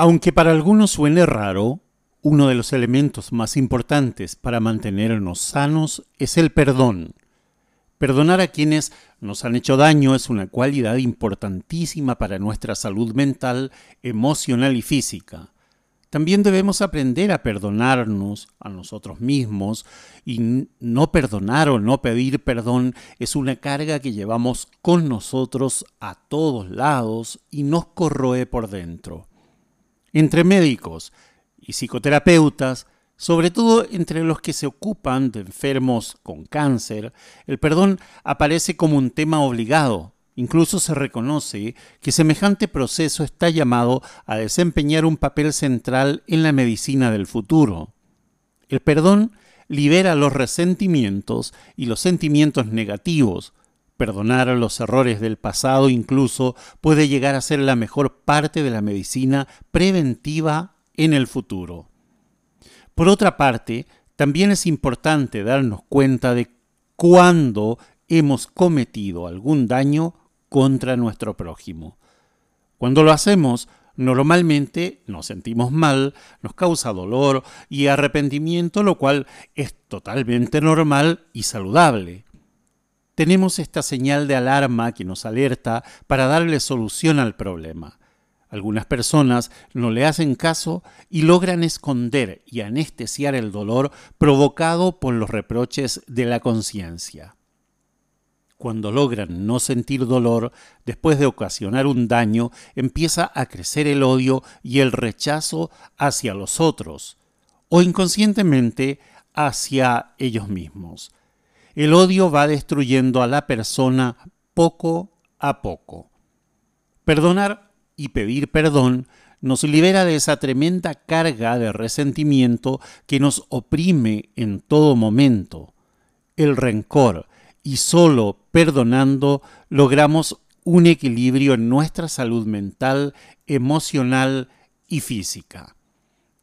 Aunque para algunos suene raro, uno de los elementos más importantes para mantenernos sanos es el perdón. Perdonar a quienes nos han hecho daño es una cualidad importantísima para nuestra salud mental, emocional y física. También debemos aprender a perdonarnos a nosotros mismos y no perdonar o no pedir perdón es una carga que llevamos con nosotros a todos lados y nos corroe por dentro. Entre médicos y psicoterapeutas, sobre todo entre los que se ocupan de enfermos con cáncer, el perdón aparece como un tema obligado. Incluso se reconoce que semejante proceso está llamado a desempeñar un papel central en la medicina del futuro. El perdón libera los resentimientos y los sentimientos negativos. Perdonar los errores del pasado incluso puede llegar a ser la mejor parte de la medicina preventiva en el futuro. Por otra parte, también es importante darnos cuenta de cuándo hemos cometido algún daño contra nuestro prójimo. Cuando lo hacemos, normalmente nos sentimos mal, nos causa dolor y arrepentimiento, lo cual es totalmente normal y saludable. Tenemos esta señal de alarma que nos alerta para darle solución al problema. Algunas personas no le hacen caso y logran esconder y anestesiar el dolor provocado por los reproches de la conciencia. Cuando logran no sentir dolor, después de ocasionar un daño, empieza a crecer el odio y el rechazo hacia los otros, o inconscientemente hacia ellos mismos. El odio va destruyendo a la persona poco a poco. Perdonar y pedir perdón nos libera de esa tremenda carga de resentimiento que nos oprime en todo momento. El rencor, y solo perdonando logramos un equilibrio en nuestra salud mental, emocional y física.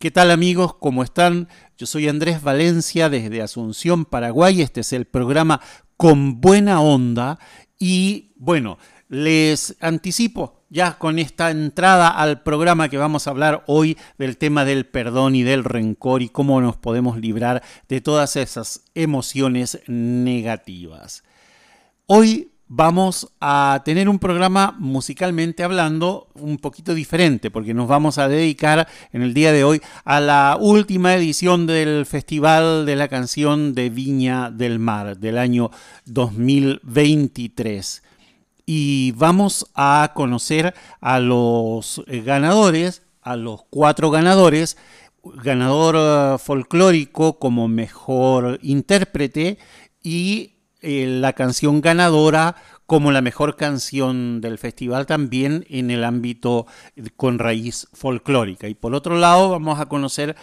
¿Qué tal amigos? ¿Cómo están? Yo soy Andrés Valencia desde Asunción, Paraguay. Este es el programa Con Buena Onda y bueno, les anticipo ya con esta entrada al programa que vamos a hablar hoy del tema del perdón y del rencor y cómo nos podemos librar de todas esas emociones negativas. Hoy vamos a tener un programa musicalmente hablando un poquito diferente porque nos vamos a dedicar en el día de hoy a la última edición del Festival de la Canción de Viña del Mar del año 2023 y vamos a conocer a los ganadores, a los cuatro ganadores, ganador eh, folclórico como mejor intérprete y eh, la canción ganadora como la mejor canción del festival también en el ámbito con raíz folclórica. Y por otro lado vamos a conocer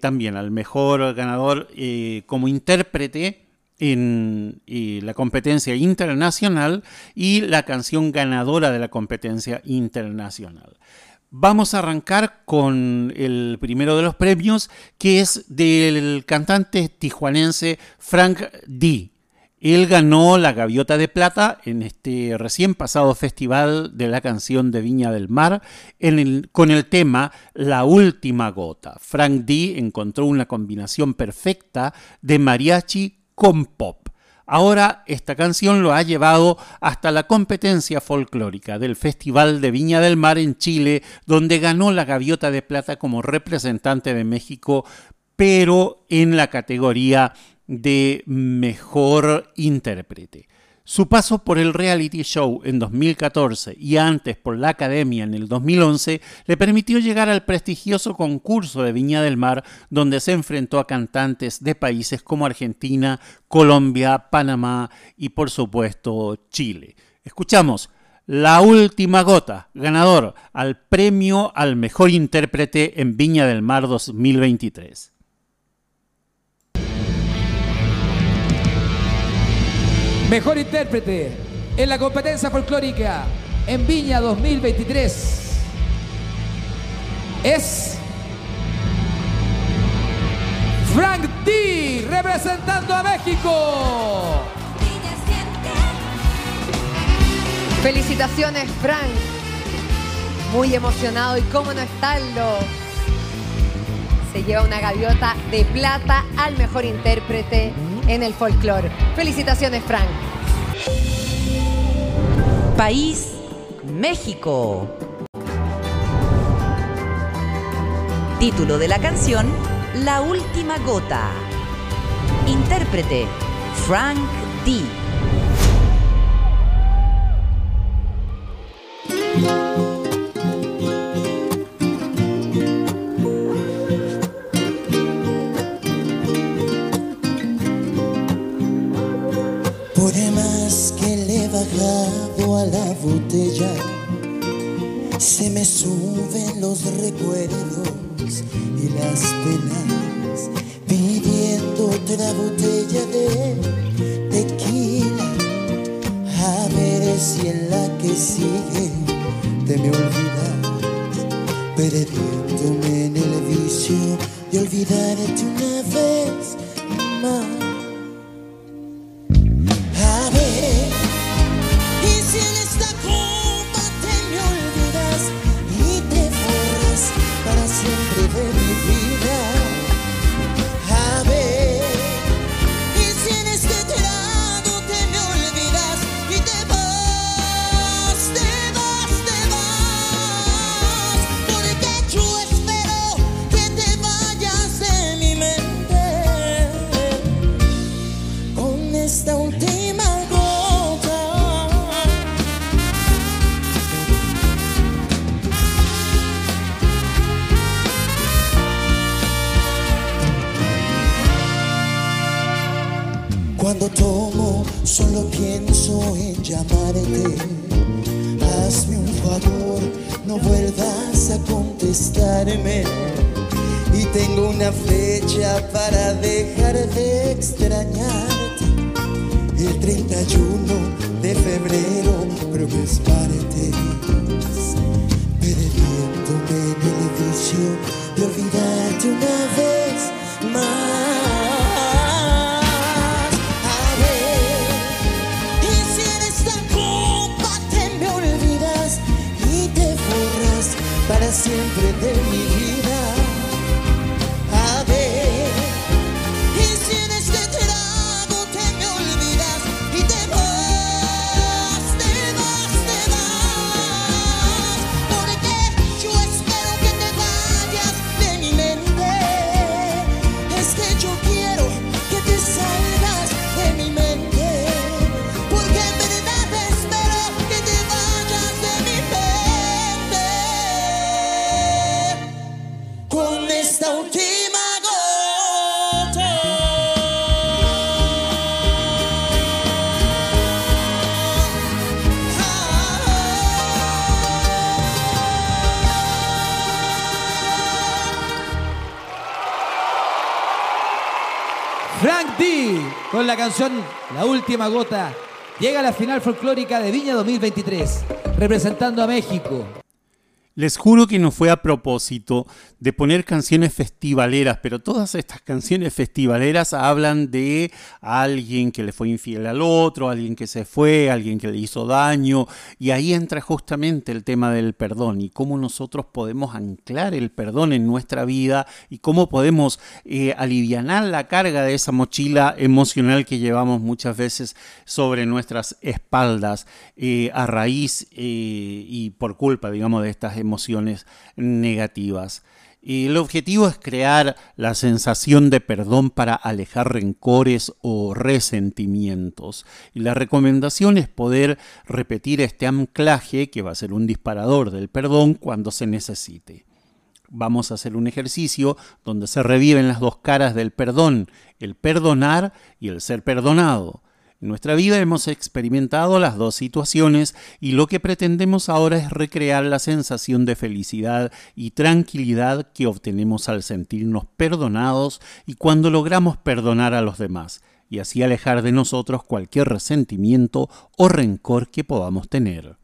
también al mejor ganador como intérprete en la competencia internacional y la canción ganadora de la competencia internacional. Vamos a arrancar con el primero de los premios, que es del cantante tijuanense Frank D. Él ganó la Gaviota de Plata en este recién pasado Festival de la Canción de Viña del Mar con el tema La Última Gota. Frank D encontró una combinación perfecta de mariachi con pop. Ahora esta canción lo ha llevado hasta la competencia folclórica del Festival de Viña del Mar en Chile, donde ganó la Gaviota de Plata como representante de México, pero en la categoría de mejor intérprete. Su paso por el reality show en 2014 y antes por la academia en el 2011 le permitió llegar al prestigioso concurso de Viña del Mar, donde se enfrentó a cantantes de países como Argentina, Colombia, Panamá y por supuesto Chile. Escuchamos La Última Gota, ganador al premio al mejor intérprete en Viña del Mar 2023. Mejor intérprete en la competencia folclórica en Viña 2023 es Frank D, representando a México. Felicitaciones, Frank. Muy emocionado y cómo no estarlo. Se lleva una gaviota de plata al mejor intérprete en el folclore. Felicitaciones, Frank. País México. Título de la canción La Última Gota. Intérprete Frank D. bajado a la botella, se me suben los recuerdos y las penas, pidiendo otra botella de tequila, a ver si en la que sigue te me olvidas, perdiéndome en el vicio de olvidarte una vez Frank D con la canción La Última Gota llega a la final folclórica de Viña 2023 representando a México. Les juro que no fue a propósito de poner canciones festivaleras, pero todas estas canciones festivaleras hablan de alguien que le fue infiel al otro, alguien que se fue, alguien que le hizo daño, y ahí entra justamente el tema del perdón y cómo nosotros podemos anclar el perdón en nuestra vida y cómo podemos eh, alivianar la carga de esa mochila emocional que llevamos muchas veces sobre nuestras espaldas eh, a raíz eh, y por culpa, digamos, de estas emociones negativas. Y el objetivo es crear la sensación de perdón para alejar rencores o resentimientos. Y la recomendación es poder repetir este anclaje, que va a ser un disparador del perdón, cuando se necesite. Vamos a hacer un ejercicio donde se reviven las dos caras del perdón, el perdonar y el ser perdonado. En nuestra vida hemos experimentado las dos situaciones y lo que pretendemos ahora es recrear la sensación de felicidad y tranquilidad que obtenemos al sentirnos perdonados y cuando logramos perdonar a los demás y así alejar de nosotros cualquier resentimiento o rencor que podamos tener.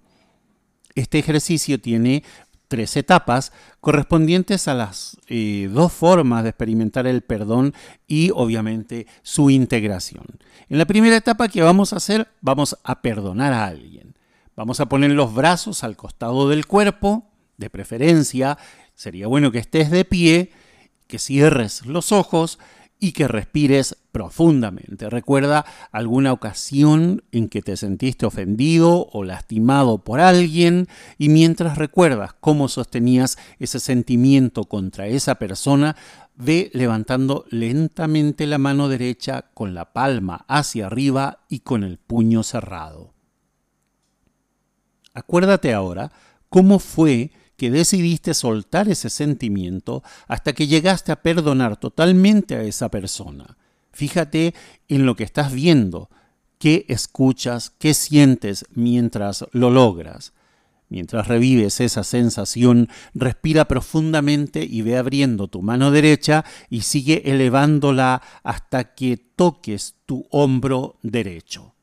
Este ejercicio tiene tres etapas correspondientes a las eh, dos formas de experimentar el perdón y obviamente su integración. En la primera etapa que vamos a hacer, vamos a perdonar a alguien. Vamos a poner los brazos al costado del cuerpo, de preferencia, sería bueno que estés de pie, que cierres los ojos y que respires profundamente. Recuerda alguna ocasión en que te sentiste ofendido o lastimado por alguien y mientras recuerdas cómo sostenías ese sentimiento contra esa persona, ve levantando lentamente la mano derecha con la palma hacia arriba y con el puño cerrado. Acuérdate ahora cómo fue que decidiste soltar ese sentimiento hasta que llegaste a perdonar totalmente a esa persona. Fíjate en lo que estás viendo, qué escuchas, qué sientes mientras lo logras. Mientras revives esa sensación, respira profundamente y ve abriendo tu mano derecha y sigue elevándola hasta que toques tu hombro derecho.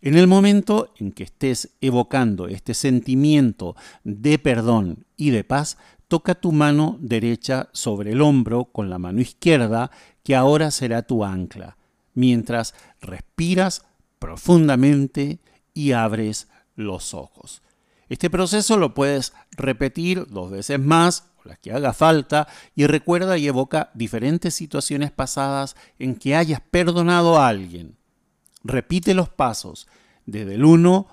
En el momento en que estés evocando este sentimiento de perdón y de paz, toca tu mano derecha sobre el hombro con la mano izquierda, que ahora será tu ancla, mientras respiras profundamente y abres los ojos. Este proceso lo puedes repetir dos veces más, o las que haga falta, y recuerda y evoca diferentes situaciones pasadas en que hayas perdonado a alguien Repite los pasos desde el 1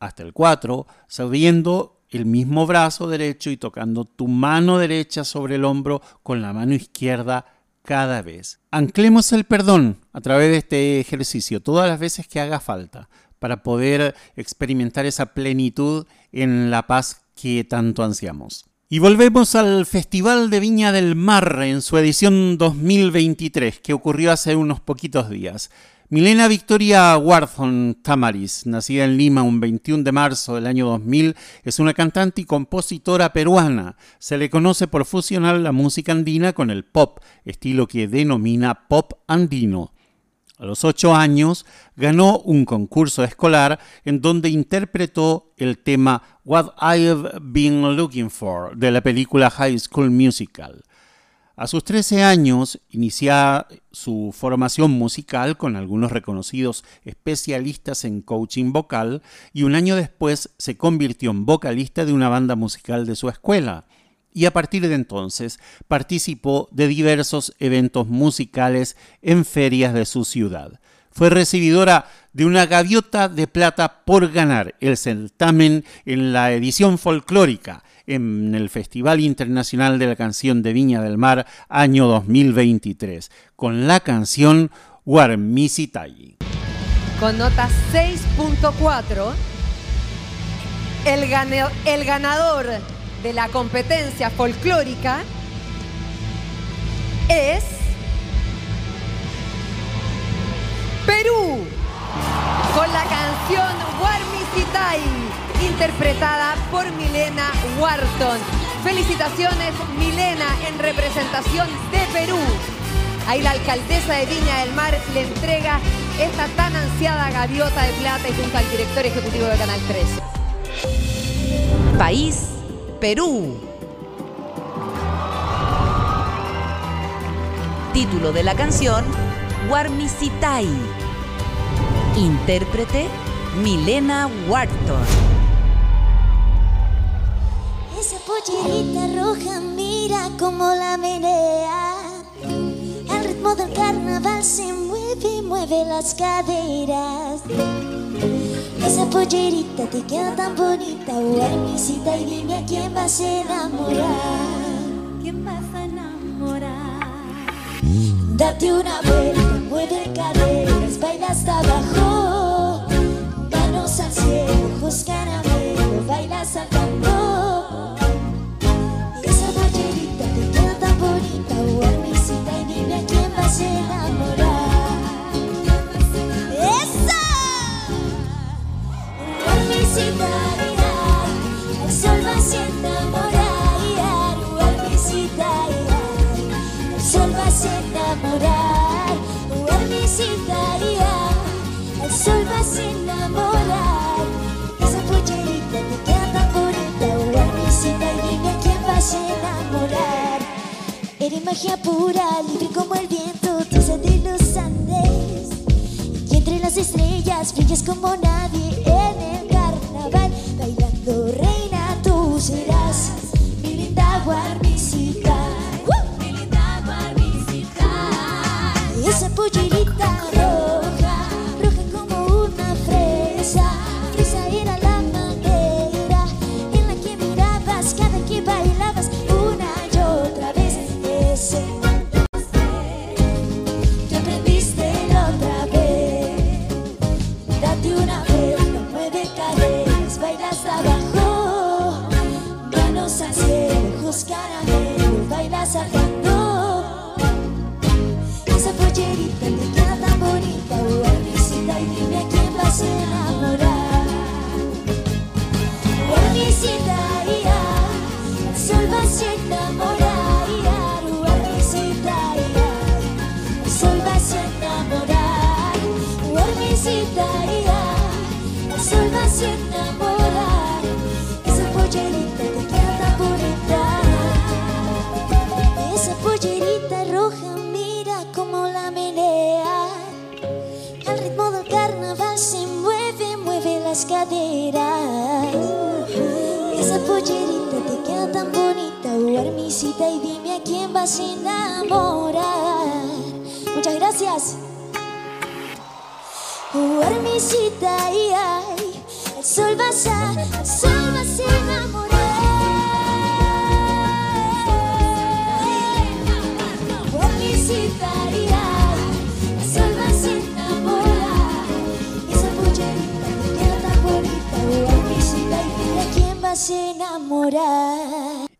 hasta el 4, sabiendo el mismo brazo derecho y tocando tu mano derecha sobre el hombro con la mano izquierda cada vez. Anclemos el perdón a través de este ejercicio todas las veces que haga falta para poder experimentar esa plenitud en la paz que tanto ansiamos. Y volvemos al Festival de Viña del Mar en su edición 2023 que ocurrió hace unos poquitos días. Milena Victoria Warthon Tamaris, nacida en Lima un 21 de marzo del año 2000, es una cantante y compositora peruana. Se le conoce por fusionar la música andina con el pop, estilo que denomina pop andino. A los ocho años ganó un concurso escolar en donde interpretó el tema What I've Been Looking For de la película High School Musical. A sus 13 años inicia su formación musical con algunos reconocidos especialistas en coaching vocal y un año después se convirtió en vocalista de una banda musical de su escuela. Y a partir de entonces participó de diversos eventos musicales en ferias de su ciudad. Fue recibidora de una gaviota de plata por ganar el certamen en la edición folclórica en el Festival Internacional de la Canción de Viña del Mar año 2023, con la canción Warmisitai. Con nota 6.4, el, el ganador de la competencia folclórica es Perú, con la canción Warmisitai interpretada por Milena Wharton. Felicitaciones Milena en representación de Perú. Ahí la alcaldesa de Viña del Mar le entrega esta tan ansiada gaviota de plata y junto al director ejecutivo de Canal 13. País, Perú. Título de la canción, Warmisitai. Intérprete, Milena Wharton. Esa pollerita roja mira como la menea. Al ritmo del carnaval se mueve, mueve las caderas. Esa pollerita te queda tan bonita, guarmisita y dime a quién vas a enamorar. ¿Quién vas a enamorar? Date una vuelta, mueve caderas, baila hasta abajo, manos al cielo, ojos caramelo, baila saltando. Y esa ballerita te queda bonita, guarnicita y dime a quién vas a enamorar. ¡Esa! Guarnicita, el sol vas a enamorar, guarnicita, el sol vas a enamorar. enamorar. Eres magia pura, libre como el viento, tiza de los Andes. Y entre las estrellas brillas como nadie.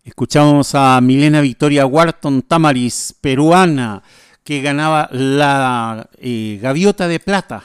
Escuchamos a Milena Victoria Wharton Tamaris, peruana, que ganaba la eh, Gaviota de Plata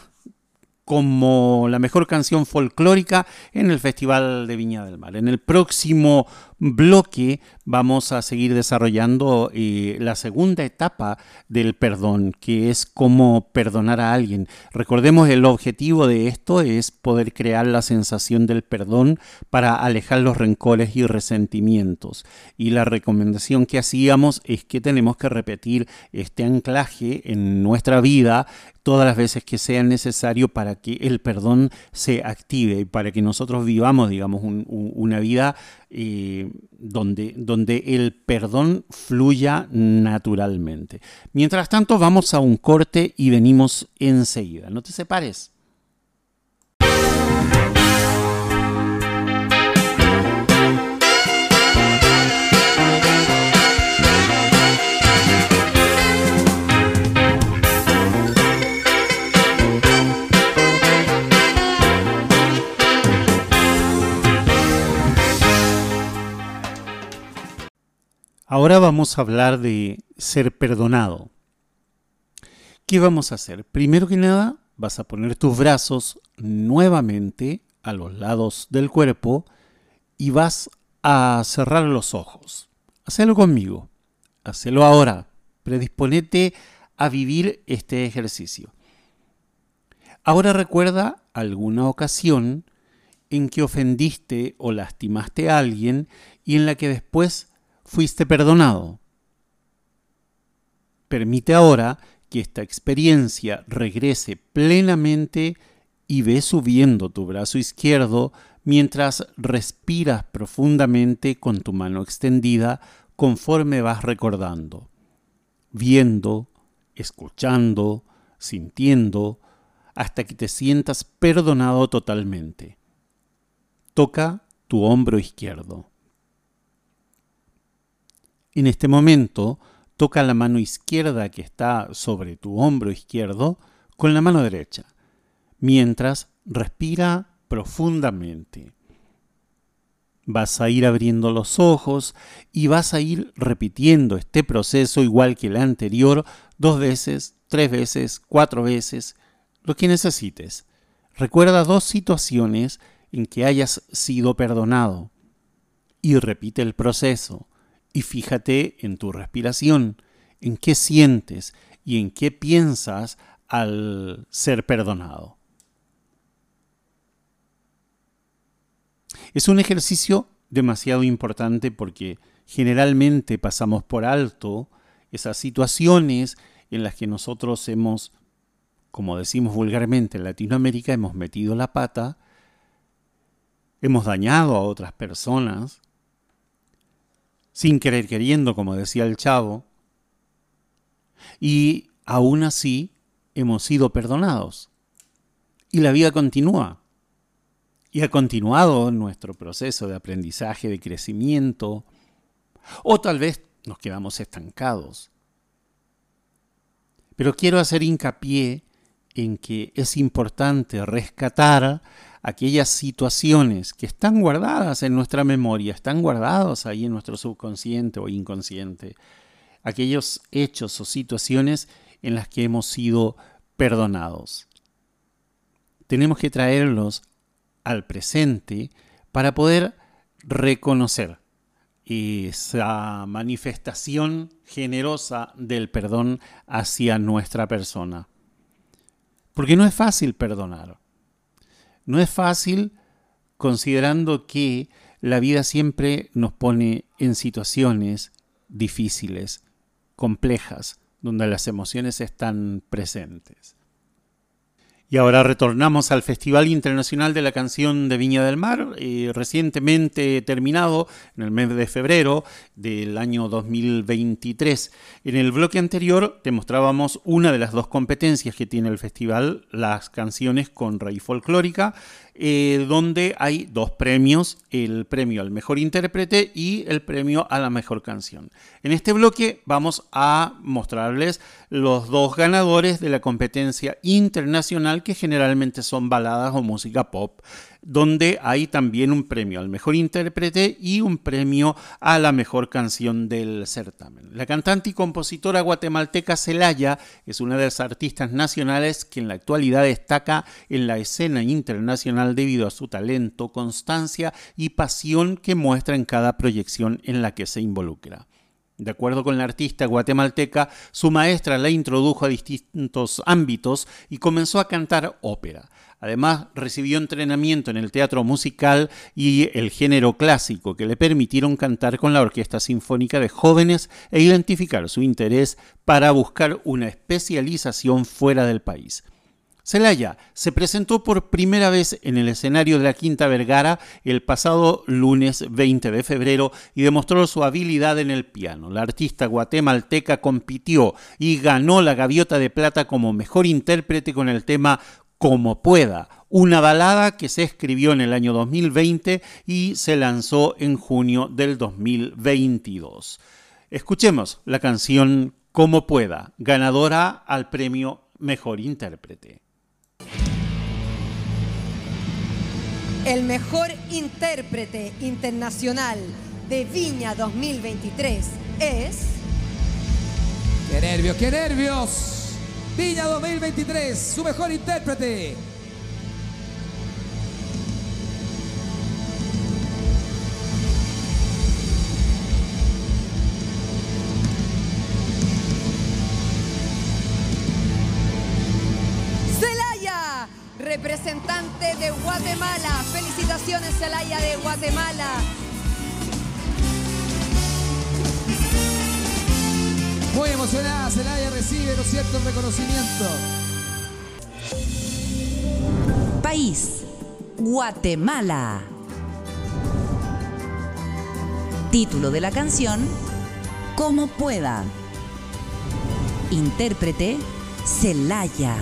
como la mejor canción folclórica en el Festival de Viña del Mar. En el próximo bloque vamos a seguir desarrollando eh, la segunda etapa del perdón, que es cómo perdonar a alguien. Recordemos el objetivo de esto es poder crear la sensación del perdón para alejar los rencores y resentimientos. Y la recomendación que hacíamos es que tenemos que repetir este anclaje en nuestra vida todas las veces que sea necesario para que el perdón se active y para que nosotros vivamos, digamos, un- un- una vida eh, donde, donde el perdón fluya naturalmente. Mientras tanto, vamos a un corte y venimos enseguida. No te separes. Ahora vamos a hablar de ser perdonado. ¿Qué vamos a hacer? Primero que nada, vas a poner tus brazos nuevamente a los lados del cuerpo y vas a cerrar los ojos. Hacelo conmigo. Hacelo ahora. Predisponete a vivir este ejercicio. Ahora recuerda alguna ocasión en que ofendiste o lastimaste a alguien y en la que después fuiste perdonado. Permite ahora que esta experiencia regrese plenamente y ve subiendo tu brazo izquierdo mientras respiras profundamente con tu mano extendida conforme vas recordando, viendo, escuchando, sintiendo, hasta que te sientas perdonado totalmente. Toca tu hombro izquierdo. En este momento, toca la mano izquierda que está sobre tu hombro izquierdo con la mano derecha, mientras respira profundamente. Vas a ir abriendo los ojos y vas a ir repitiendo este proceso igual que el anterior dos veces, tres veces, cuatro veces, lo que necesites. Recuerda dos situaciones en que hayas sido perdonado y repite el proceso y fíjate en tu respiración, en qué sientes y en qué piensas al ser perdonado. Es un ejercicio demasiado importante porque generalmente pasamos por alto esas situaciones en las que nosotros hemos, como decimos vulgarmente en Latinoamérica, hemos metido la pata, hemos dañado a otras personas, sin querer queriendo, como decía el chavo, y aún así hemos sido perdonados. Y la vida continúa. Y ha continuado nuestro proceso de aprendizaje, de crecimiento, o tal vez nos quedamos estancados. Pero quiero hacer hincapié en que es importante rescatar aquellas situaciones que están guardadas en nuestra memoria, están guardados ahí en nuestro subconsciente o inconsciente, aquellos hechos o situaciones en las que hemos sido perdonados. Tenemos que traerlos al presente para poder reconocer esa manifestación generosa del perdón hacia nuestra persona. Porque no es fácil perdonar. No es fácil considerando que la vida siempre nos pone en situaciones difíciles, complejas, donde las emociones están presentes. Y ahora retornamos al Festival Internacional de la Canción de Viña del Mar, eh, recientemente terminado en el mes de febrero del año 2023. En el bloque anterior te mostrábamos una de las dos competencias que tiene el festival, las canciones con raíz folclórica, eh, donde hay dos premios, el premio al mejor intérprete y el premio a la mejor canción. En este bloque vamos a mostrarles los dos ganadores de la competencia internacional que generalmente son baladas o música pop donde hay también un premio al mejor intérprete y un premio a la mejor canción del certamen. La cantante y compositora guatemalteca Celaya es una de las artistas nacionales que en la actualidad destaca en la escena internacional debido a su talento, constancia y pasión que muestra en cada proyección en la que se involucra. De acuerdo con la artista guatemalteca, su maestra la introdujo a distintos ámbitos y comenzó a cantar ópera. Además, recibió entrenamiento en el teatro musical y el género clásico que le permitieron cantar con la Orquesta Sinfónica de Jóvenes e identificar su interés para buscar una especialización fuera del país. Celaya se presentó por primera vez en el escenario de la Quinta Vergara el pasado lunes 20 de febrero y demostró su habilidad en el piano. La artista guatemalteca compitió y ganó la Gaviota de Plata como mejor intérprete con el tema Como pueda, una balada que se escribió en el año 2020 y se lanzó en junio del 2022. Escuchemos la canción Como pueda, ganadora al premio Mejor Intérprete. El mejor intérprete internacional de Viña 2023 es... ¡Qué nervios, qué nervios! Viña 2023, su mejor intérprete. Celaya, representante de Guatemala. Felicitaciones, Celaya de Guatemala. Muy emocionada, Celaya recibe, ¿no es cierto?, el reconocimiento. País, Guatemala. Título de la canción, Como pueda. Intérprete, Celaya.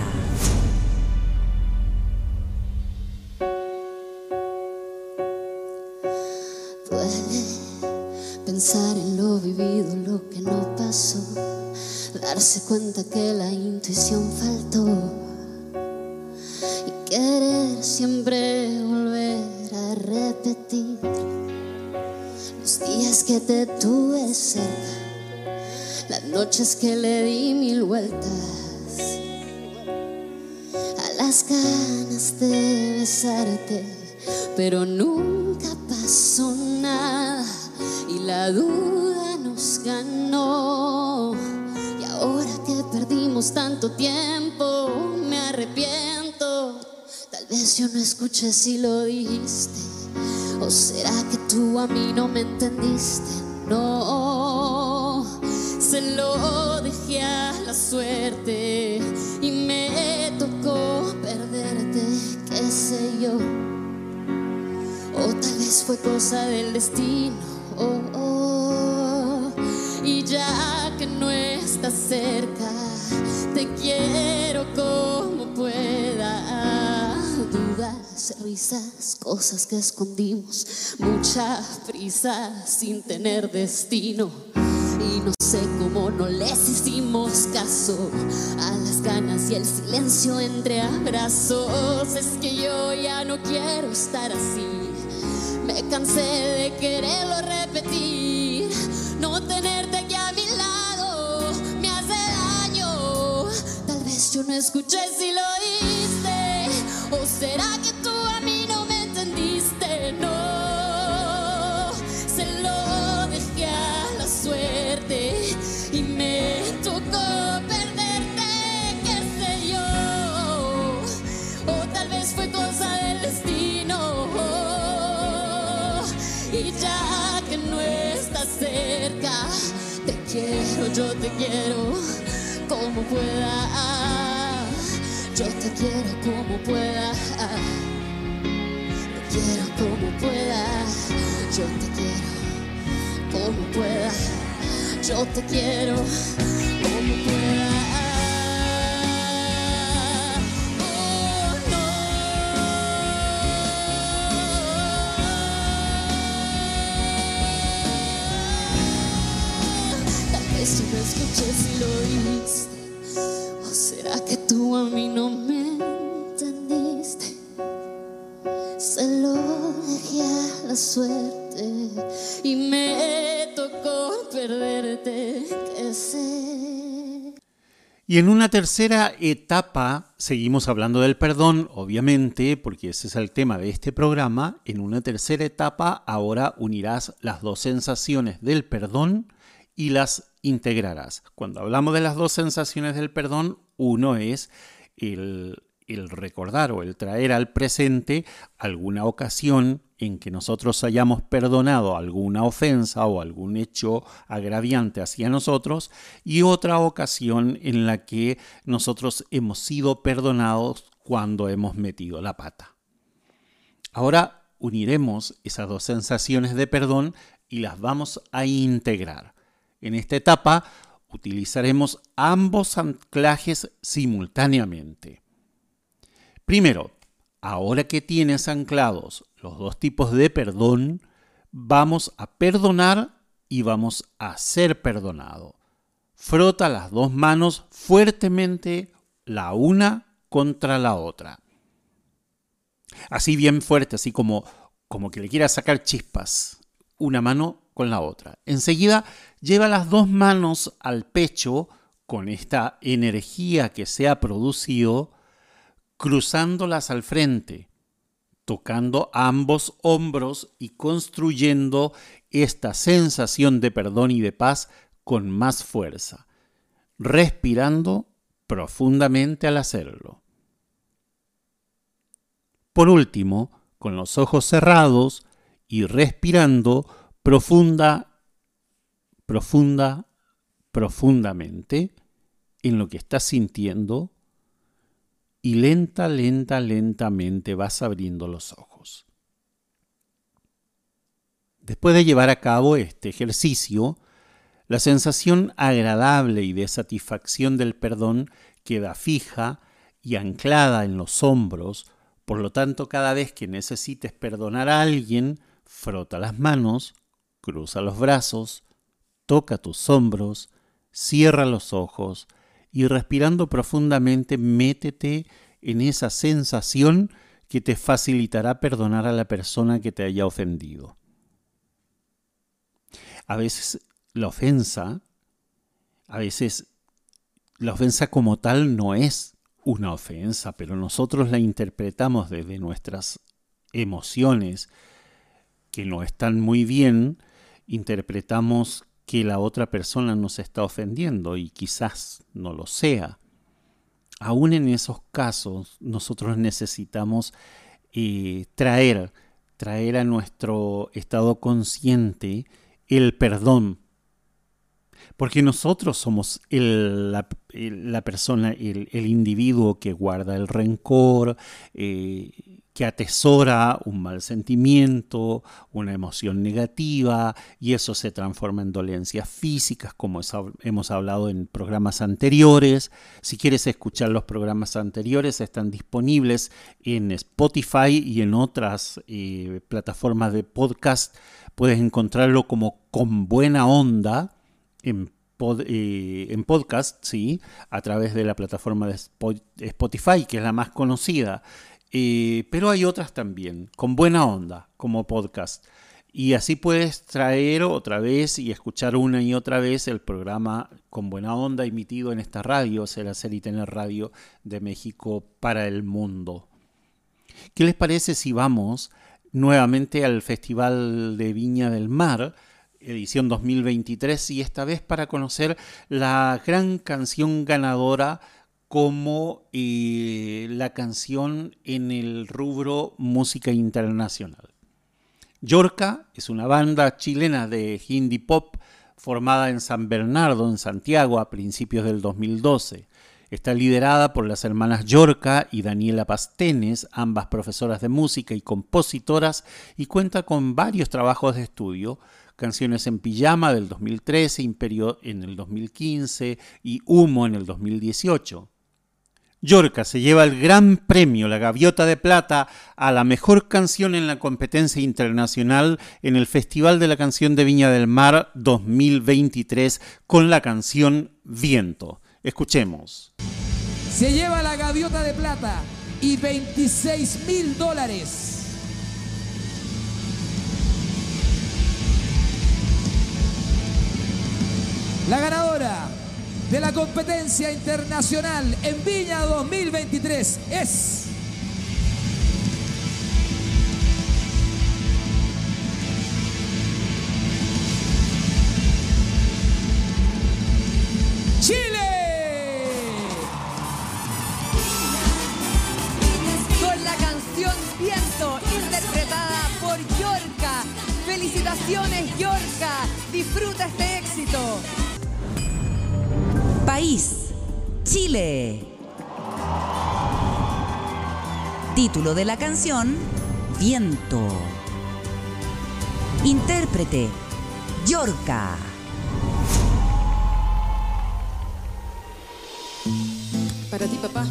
Duele pensar en lo que no pasó. Darse cuenta que la intuición faltó. Y querer siempre volver a repetir los días que te tuve cerca, las noches que le di mil vueltas a las ganas de besarte, pero nunca pasó nada y la duda nos ganó. Y ahora que perdimos tanto tiempo, me arrepiento. Tal vez yo no escuché si lo dijiste, o será que tú a mí no me entendiste. No, se lo dejé a la suerte y me tocó perderte, qué sé yo. O tal vez fue cosa del destino. oh, oh. Y ya que no estás cerca, te quiero como pueda. Dudas, risas, cosas que escondimos, mucha prisa sin tener destino. Y no sé cómo no les hicimos caso a las ganas y el silencio entre abrazos. Es que yo ya no quiero estar así. Me cansé de quererlo repetir. No tenerte escuché si lo oíste. ¿O será que tú a mí no me entendiste? No, se lo dejé a la suerte y me tocó perderte, qué sé yo. O tal vez fue cosa del destino. Y ya que no estás cerca, te quiero, yo te quiero como pueda. Yo te quiero como pueda. Te quiero como pueda. Yo te quiero como pueda. Yo te quiero como pueda. Oh, no. No escuché si lo oíste. A no me entendiste? Se lo dejé a la suerte y me tocó perderte. Y en una tercera etapa, seguimos hablando del perdón, obviamente, porque ese es el tema de este programa. En una tercera etapa, ahora unirás las dos sensaciones del perdón y las integrarás. Cuando hablamos de las dos sensaciones del perdón, uno es el, recordar o el traer al presente alguna ocasión en que nosotros hayamos perdonado alguna ofensa o algún hecho agraviante hacia nosotros y otra ocasión en la que nosotros hemos sido perdonados cuando hemos metido la pata. Ahora uniremos esas dos sensaciones de perdón y las vamos a integrar. En esta etapa utilizaremos ambos anclajes simultáneamente. Primero, ahora que tienes anclados los dos tipos de perdón, vamos a perdonar y vamos a ser perdonado. Frota las dos manos fuertemente la una contra la otra. Así bien fuerte, así como, como que le quieras sacar chispas. Una mano con la otra. Enseguida lleva las dos manos al pecho con esta energía que se ha producido, cruzándolas al frente, tocando ambos hombros y construyendo esta sensación de perdón y de paz con más fuerza, respirando profundamente al hacerlo. Por último, con los ojos cerrados y respirando profunda, profunda, profundamente en lo que estás sintiendo y lenta, lenta, lentamente vas abriendo los ojos. Después de llevar a cabo este ejercicio, la sensación agradable y de satisfacción del perdón queda fija y anclada en los hombros, por lo tanto cada vez que necesites perdonar a alguien, frota las manos, cruza los brazos, toca tus hombros, cierra los ojos y respirando profundamente métete en esa sensación que te facilitará perdonar a la persona que te haya ofendido. A veces la ofensa, a veces la ofensa como tal no es una ofensa, pero nosotros la interpretamos desde nuestras emociones que no están muy bien, interpretamos que la otra persona nos está ofendiendo y quizás no lo sea. Aún en esos casos nosotros necesitamos eh, traer, traer a nuestro estado consciente el perdón. porque nosotros somos la persona, el, el individuo que guarda el rencor, eh, que atesora un mal sentimiento, una emoción negativa, y eso se transforma en dolencias físicas, como hemos hablado en programas anteriores. Si quieres escuchar los programas anteriores, están disponibles en Spotify y en otras eh, plataformas de podcast. Puedes encontrarlo como con buena onda en, eh, en podcast, sí, a través de la plataforma de Spo- Spotify, que es la más conocida. Pero hay otras también, con buena onda, como podcast. Y así puedes traer otra vez y escuchar una y otra vez el programa con buena onda emitido en esta radio, Ser Hacer y Tener Radio de México para el mundo. ¿Qué les parece si vamos nuevamente al Festival de Viña del Mar, edición 2023, y esta vez para conocer la gran canción ganadora como eh, la canción en el rubro música internacional? Yorca es una banda chilena de hindi pop formada en San Bernardo, en Santiago, a principios del 2012. Está liderada por las hermanas Yorca y Daniela Pastenes, ambas profesoras de música y compositoras, y cuenta con varios trabajos de estudio, Canciones en Pijama del 2013, Imperio en el 2015 y Humo en el 2018. Yorca se lleva el gran premio, la Gaviota de Plata, a la mejor canción en la competencia internacional en el Festival de la Canción de Viña del Mar 2023 con la canción Viento. Escuchemos. Se lleva la gaviota de plata y 26 mil dólares. La ganadora de la competencia internacional en Viña 2023 es... Título de la canción, Viento. Intérprete, Yorca. Para ti, papá.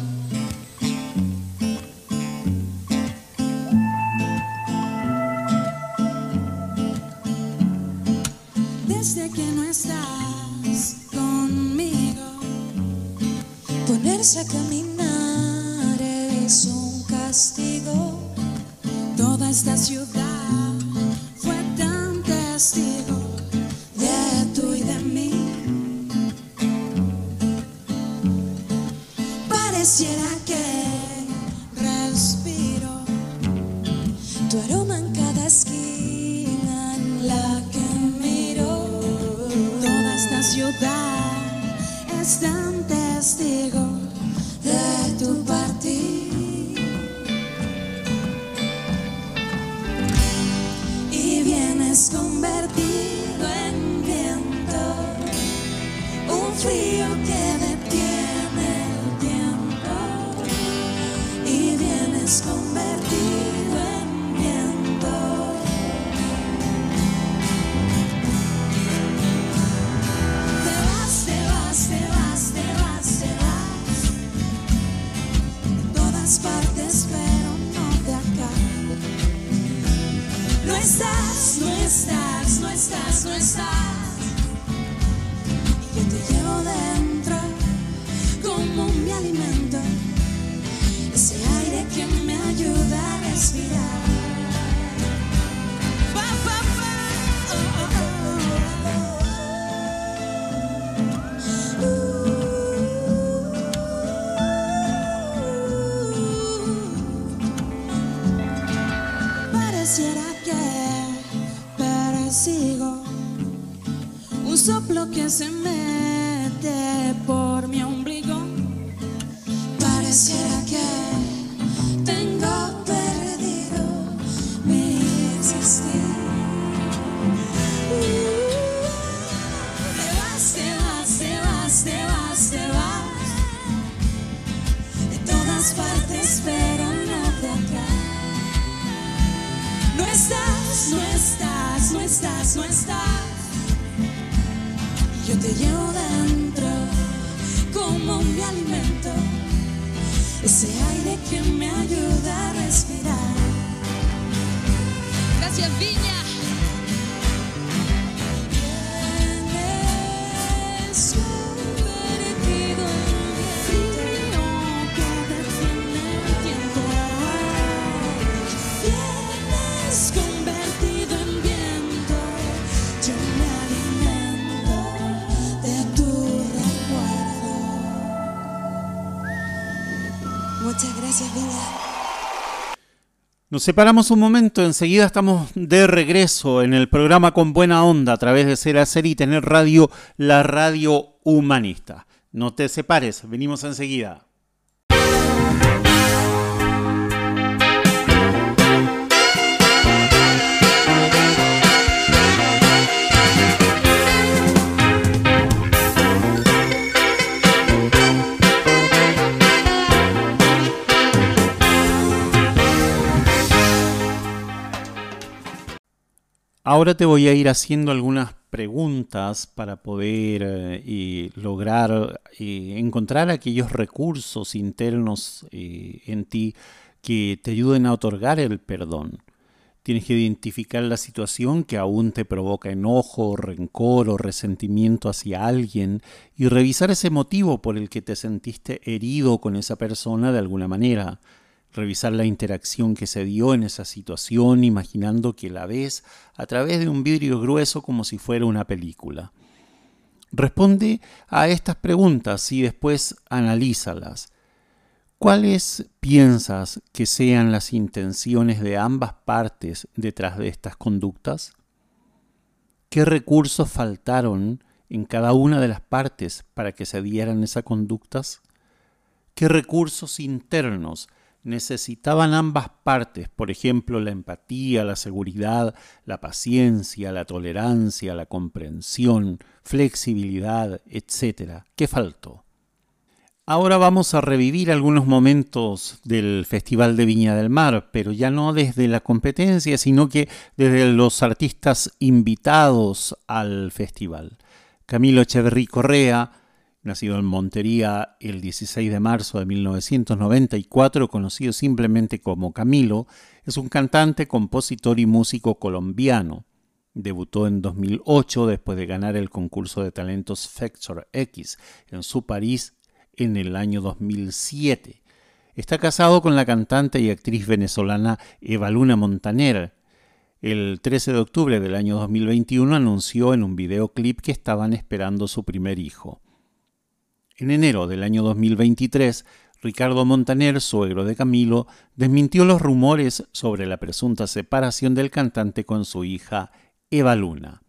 school. Nos separamos un momento, enseguida estamos de regreso en el programa Con Buena Onda a través de Ser Hacer y Tener Radio, la radio humanista. No te separes, venimos enseguida. Ahora te voy a ir haciendo algunas preguntas para poder eh, lograr eh, encontrar aquellos recursos internos eh, en ti que te ayuden a otorgar el perdón. Tienes que identificar la situación que aún te provoca enojo, rencor o resentimiento hacia alguien y revisar ese motivo por el que te sentiste herido con esa persona de alguna manera revisar la interacción que se dio en esa situación, imaginando que la ves a través de un vidrio grueso como si fuera una película. Responde a estas preguntas y después analízalas. ¿Cuáles piensas que sean las intenciones de ambas partes detrás de estas conductas? ¿Qué recursos faltaron en cada una de las partes para que se dieran esas conductas? ¿Qué recursos internos necesitaban ambas partes, por ejemplo, la empatía, la seguridad, la paciencia, la tolerancia, la comprensión, flexibilidad, etc. ¿Qué faltó? Ahora vamos a revivir algunos momentos del Festival de Viña del Mar, pero ya no desde la competencia, sino que desde los artistas invitados al festival. Camilo Echeverrí Correa, nacido en Montería el 16 de marzo de 1994, conocido simplemente como Camilo, es un cantante, compositor y músico colombiano. Debutó en 2008 después de ganar el concurso de talentos Factor X en su París en el año 2007. Está casado con la cantante y actriz venezolana Eva Luna Montaner. El 13 de octubre del año 2021 anunció en un videoclip que estaban esperando su primer hijo. En enero del año 2023, Ricardo Montaner, suegro de Camilo, desmintió los rumores sobre la presunta separación del cantante con su hija Eva Luna.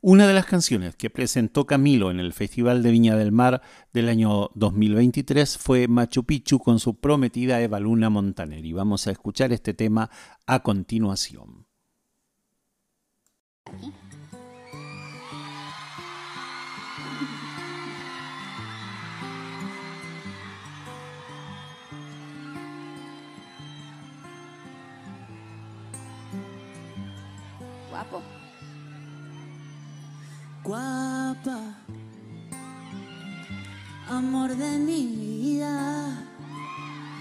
Una de las canciones que presentó Camilo en el Festival de Viña del Mar del año 2023 fue Machu Picchu con su prometida Eva Luna Montaner y vamos a escuchar este tema a continuación. Guapa, amor de mi vida,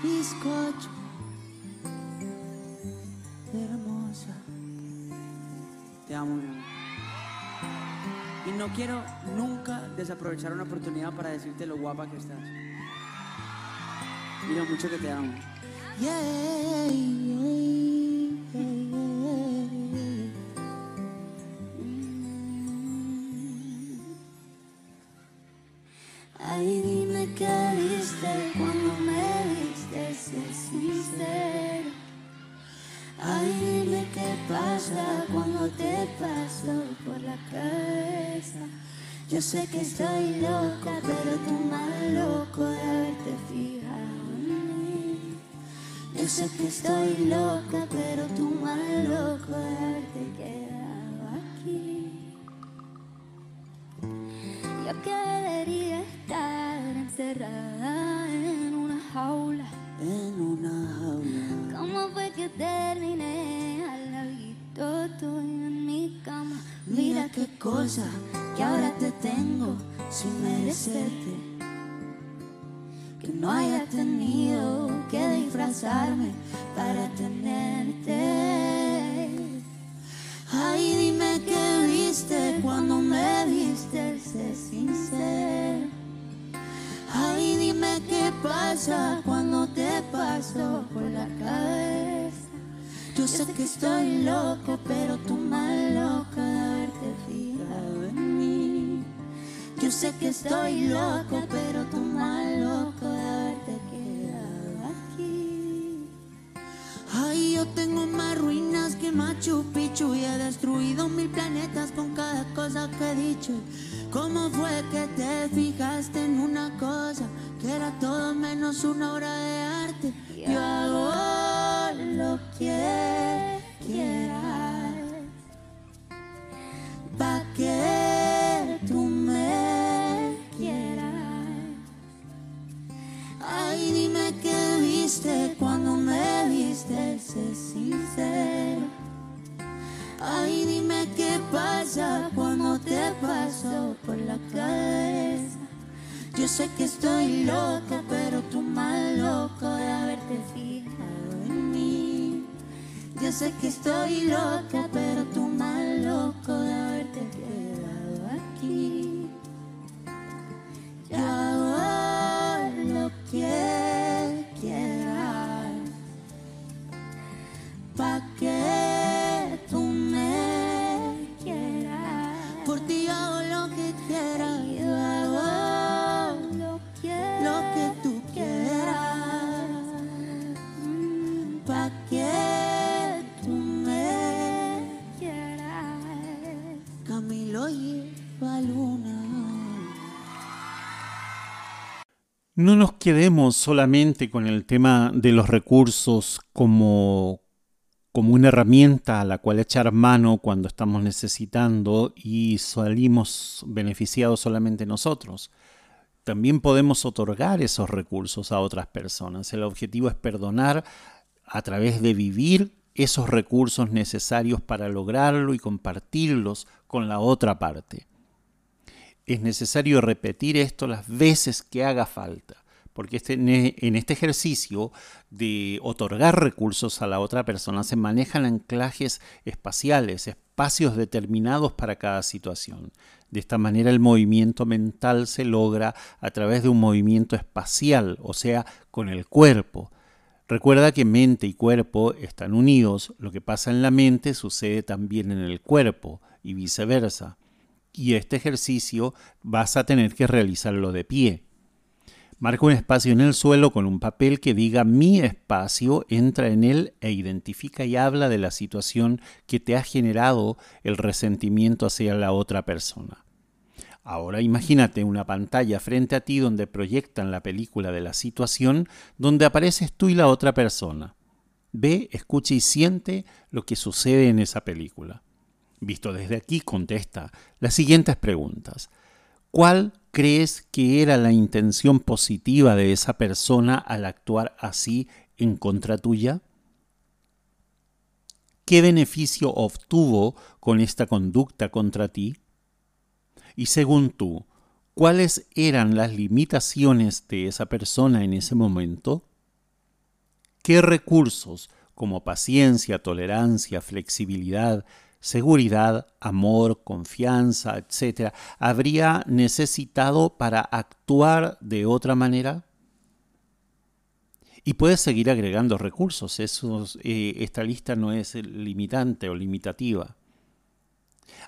bizcocho, hermosa. Te amo. Y no quiero nunca desaprovechar una oportunidad para decirte lo guapa que estás. Y lo mucho que te amo. Sé que estoy loca, pero tú más loco de haberte fijado en mí. Yo sé que estoy loca, pero tú más loco de haberte quedado aquí. Yo que debería estar encerrada en una jaula. En una jaula. ¿Cómo fue que terminé al ladito tuyo en mi cama? Mira qué cosa que ahora te sin merecerte. Que no haya tenido que disfrazarme para tenerte. Ay, dime qué viste cuando me viste, sé sincero. Ay, dime qué pasa cuando te paso por la cabeza. Yo sé que estoy loco, Sé que estoy loco, pero tú más loco de haberte quedado aquí. Ay, yo tengo más ruinas que Machu Picchu y he destruido mil planetas con cada cosa que he dicho. ¿Cómo fue que te fijaste en una cosa que era todo menos una obra de arte? Yo hago lo que Ay, dime qué pasa cuando te paso por la cabeza. Yo sé que estoy loco, pero tú más loco de haberte fijado en mí. Yo sé que estoy loca, pero tú más loco de haberte quedado aquí. Yo hago lo que No nos quedemos solamente con el tema de los recursos como, como una herramienta a la cual echar mano cuando estamos necesitando y salimos beneficiados solamente nosotros. También podemos otorgar esos recursos a otras personas. El objetivo es perdonar a través de vivir esos recursos necesarios para lograrlo y compartirlos con la otra parte es necesario repetir esto las veces que haga falta, porque este, en este ejercicio de otorgar recursos a la otra persona se manejan anclajes espaciales, espacios determinados para cada situación. De esta manera el movimiento mental se logra a través de un movimiento espacial, o sea, con el cuerpo. Recuerda que mente y cuerpo están unidos, lo que pasa en la mente sucede también en el cuerpo y viceversa y este ejercicio vas a tener que realizarlo de pie. Marca un espacio en el suelo con un papel que diga mi espacio, entra en él e identifica y habla de la situación que te ha generado el resentimiento hacia la otra persona. Ahora imagínate una pantalla frente a ti donde proyectan la película de la situación donde apareces tú y la otra persona. Ve, escucha y siente lo que sucede en esa película. Visto desde aquí, contesta las siguientes preguntas. ¿Cuál crees que era la intención positiva de esa persona al actuar así en contra tuya? ¿Qué beneficio obtuvo con esta conducta contra ti? Y según tú, ¿cuáles eran las limitaciones de esa persona en ese momento? ¿Qué recursos como paciencia, tolerancia, flexibilidad, seguridad, amor, confianza, etc., habría necesitado para actuar de otra manera? Y puedes seguir agregando recursos, Esos, eh, esta lista no es limitante o limitativa.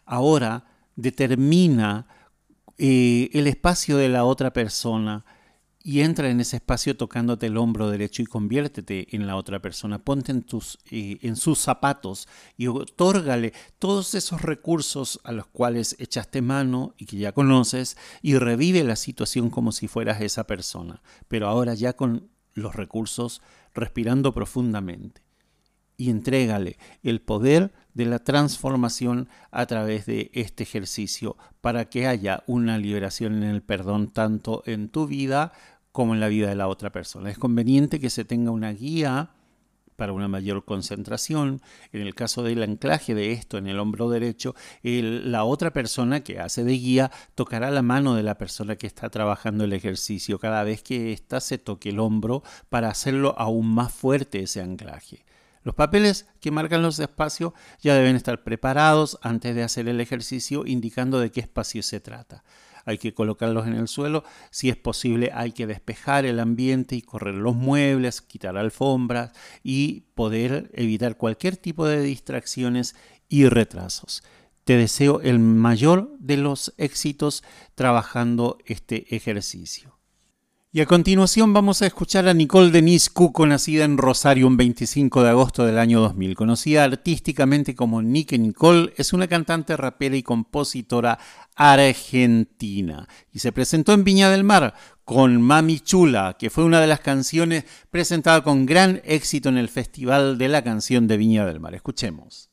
Ahora determina eh, el espacio de la otra persona y entra en ese espacio tocándote el hombro derecho y conviértete en la otra persona. Ponte en, tus, eh, en sus zapatos y otórgale todos esos recursos a los cuales echaste mano y que ya conoces y revive la situación como si fueras esa persona, pero ahora ya con los recursos respirando profundamente. Y entrégale el poder de la transformación a través de este ejercicio para que haya una liberación en el perdón tanto en tu vida como en la vida de la otra persona. Es conveniente que se tenga una guía para una mayor concentración. En el caso del anclaje de esto en el hombro derecho, la otra persona que hace de guía tocará la mano de la persona que está trabajando el ejercicio cada vez que ésta se toque el hombro para hacerlo aún más fuerte ese anclaje. Los papeles que marcan los espacios ya deben estar preparados antes de hacer el ejercicio indicando de qué espacio se trata hay que colocarlos en el suelo. Si es posible, hay que despejar el ambiente y correr los muebles, quitar alfombras y poder evitar cualquier tipo de distracciones y retrasos. Te deseo el mayor de los éxitos trabajando este ejercicio. Y a continuación vamos a escuchar a Nicole Denise Cuco, nacida en Rosario un 25 de agosto del año 2000. Conocida artísticamente como Nick Nicole, es una cantante, rapera y compositora argentina. Y se presentó en Viña del Mar con Mami Chula, que fue una de las canciones presentada con gran éxito en el Festival de la Canción de Viña del Mar. Escuchemos.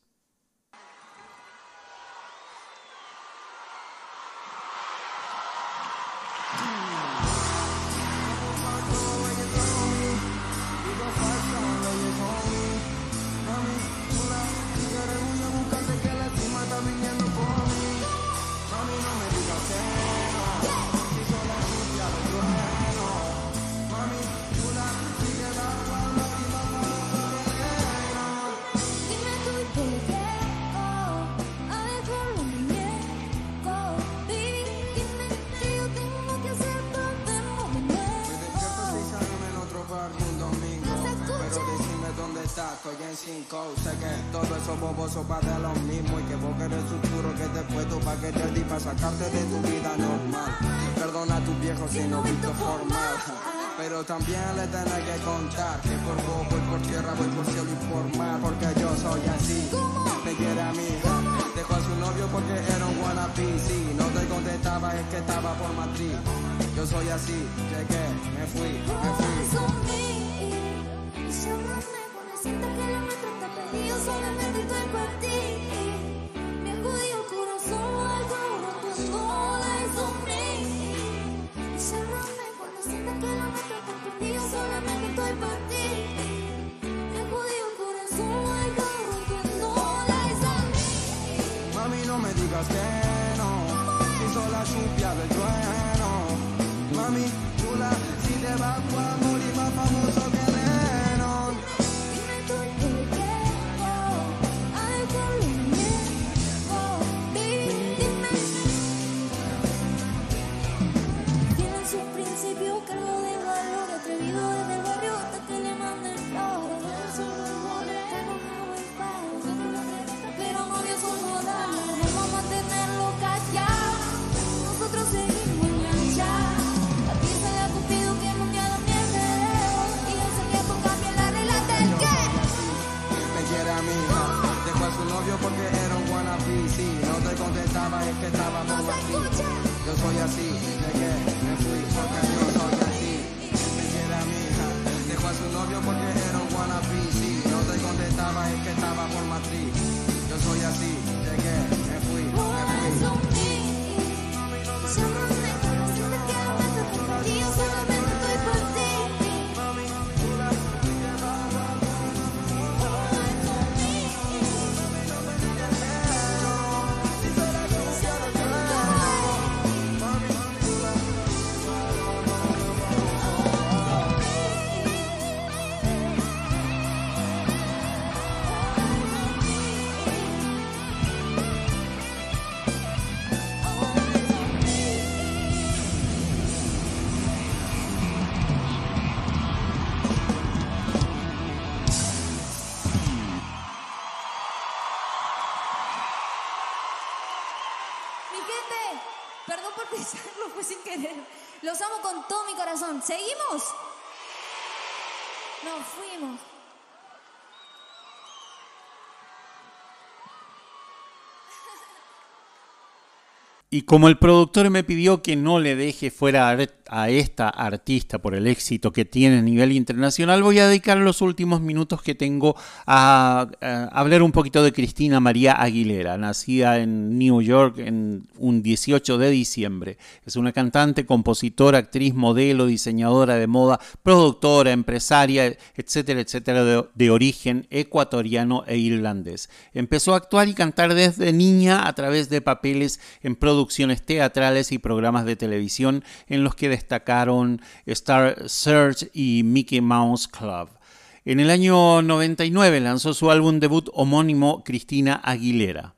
stand on. It's all I should be able to on. Mommy, you like, see the back ¿Seguimos? Nos fuimos. Y como el productor me pidió que no le deje fuera a esta artista por el éxito que tiene a nivel internacional, voy a dedicar los últimos minutos que tengo a, a hablar un poquito de Cristina María Aguilera, nacida en New York en un 18 de diciembre. Es una cantante, compositora, actriz, modelo, diseñadora de moda, productora, empresaria, etcétera, etcétera, de origen ecuatoriano e irlandés. Empezó a actuar y cantar desde niña a través de papeles en producciones teatrales y programas de televisión en los que destacaron Star Search y Mickey Mouse Club. En el año 99 lanzó su álbum debut homónimo Cristina Aguilera.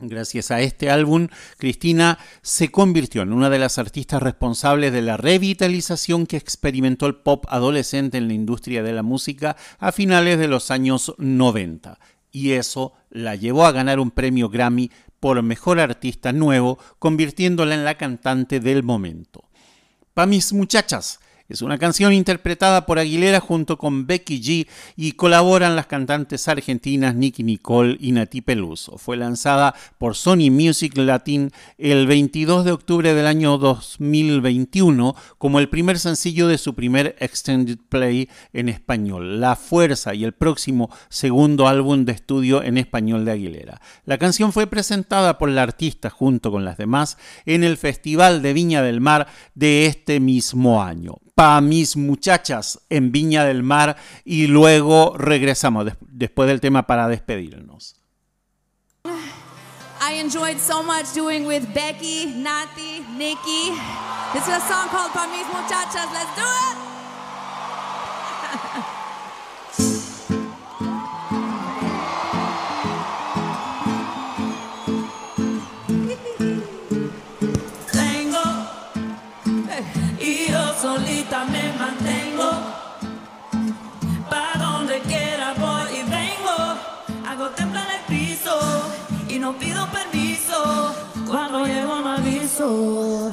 Gracias a este álbum, Cristina se convirtió en una de las artistas responsables de la revitalización que experimentó el pop adolescente en la industria de la música a finales de los años 90. Y eso la llevó a ganar un premio Grammy por Mejor Artista Nuevo, convirtiéndola en la cantante del momento. Pa' mis muchachas, es una canción interpretada por Aguilera junto con Becky G y colaboran las cantantes argentinas Nicky Nicole y Nati Peluso. Fue lanzada por Sony Music Latin el 22 de octubre del año 2021 como el primer sencillo de su primer extended play en español, La Fuerza y el próximo segundo álbum de estudio en español de Aguilera. La canción fue presentada por la artista junto con las demás en el Festival de Viña del Mar de este mismo año para mis muchachas en Viña del Mar y luego regresamos des después del tema para despedirnos. I enjoyed so much doing with Becky, Nati, Nikki. This is a song called Pa' mis muchachas. Let's do it. pido permiso. Cuando llego no aviso.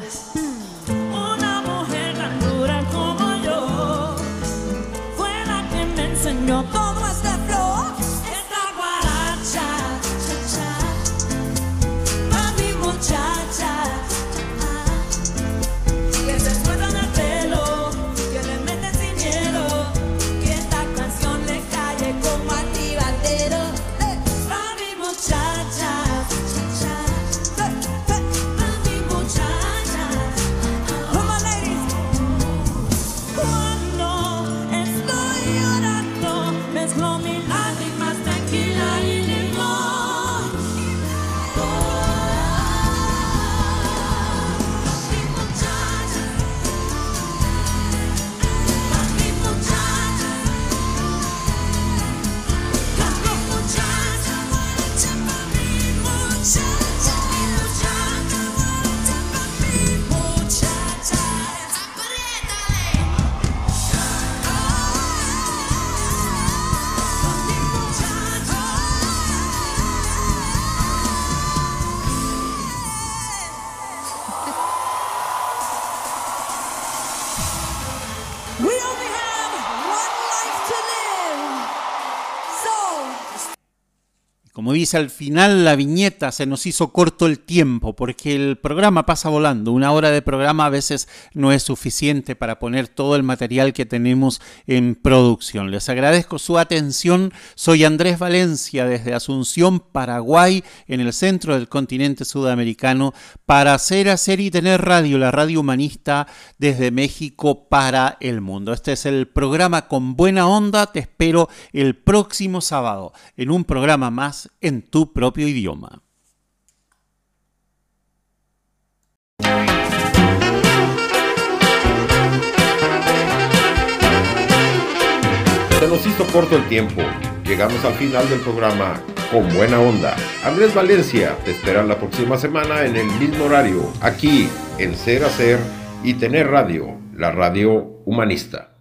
Dice al final la viñeta, se nos hizo corto el tiempo porque el programa pasa volando. Una hora de programa a veces no es suficiente para poner todo el material que tenemos en producción. Les agradezco su atención. Soy Andrés Valencia desde Asunción, Paraguay, en el centro del continente sudamericano, para hacer, hacer y tener radio, la radio humanista desde México para el mundo. Este es el programa con buena onda. Te espero el próximo sábado en un programa más en tu propio idioma. Se nos hizo corto el tiempo. Llegamos al final del programa con buena onda. Andrés Valencia te espera la próxima semana en el mismo horario, aquí en Ser Hacer y Tener Radio, la radio humanista.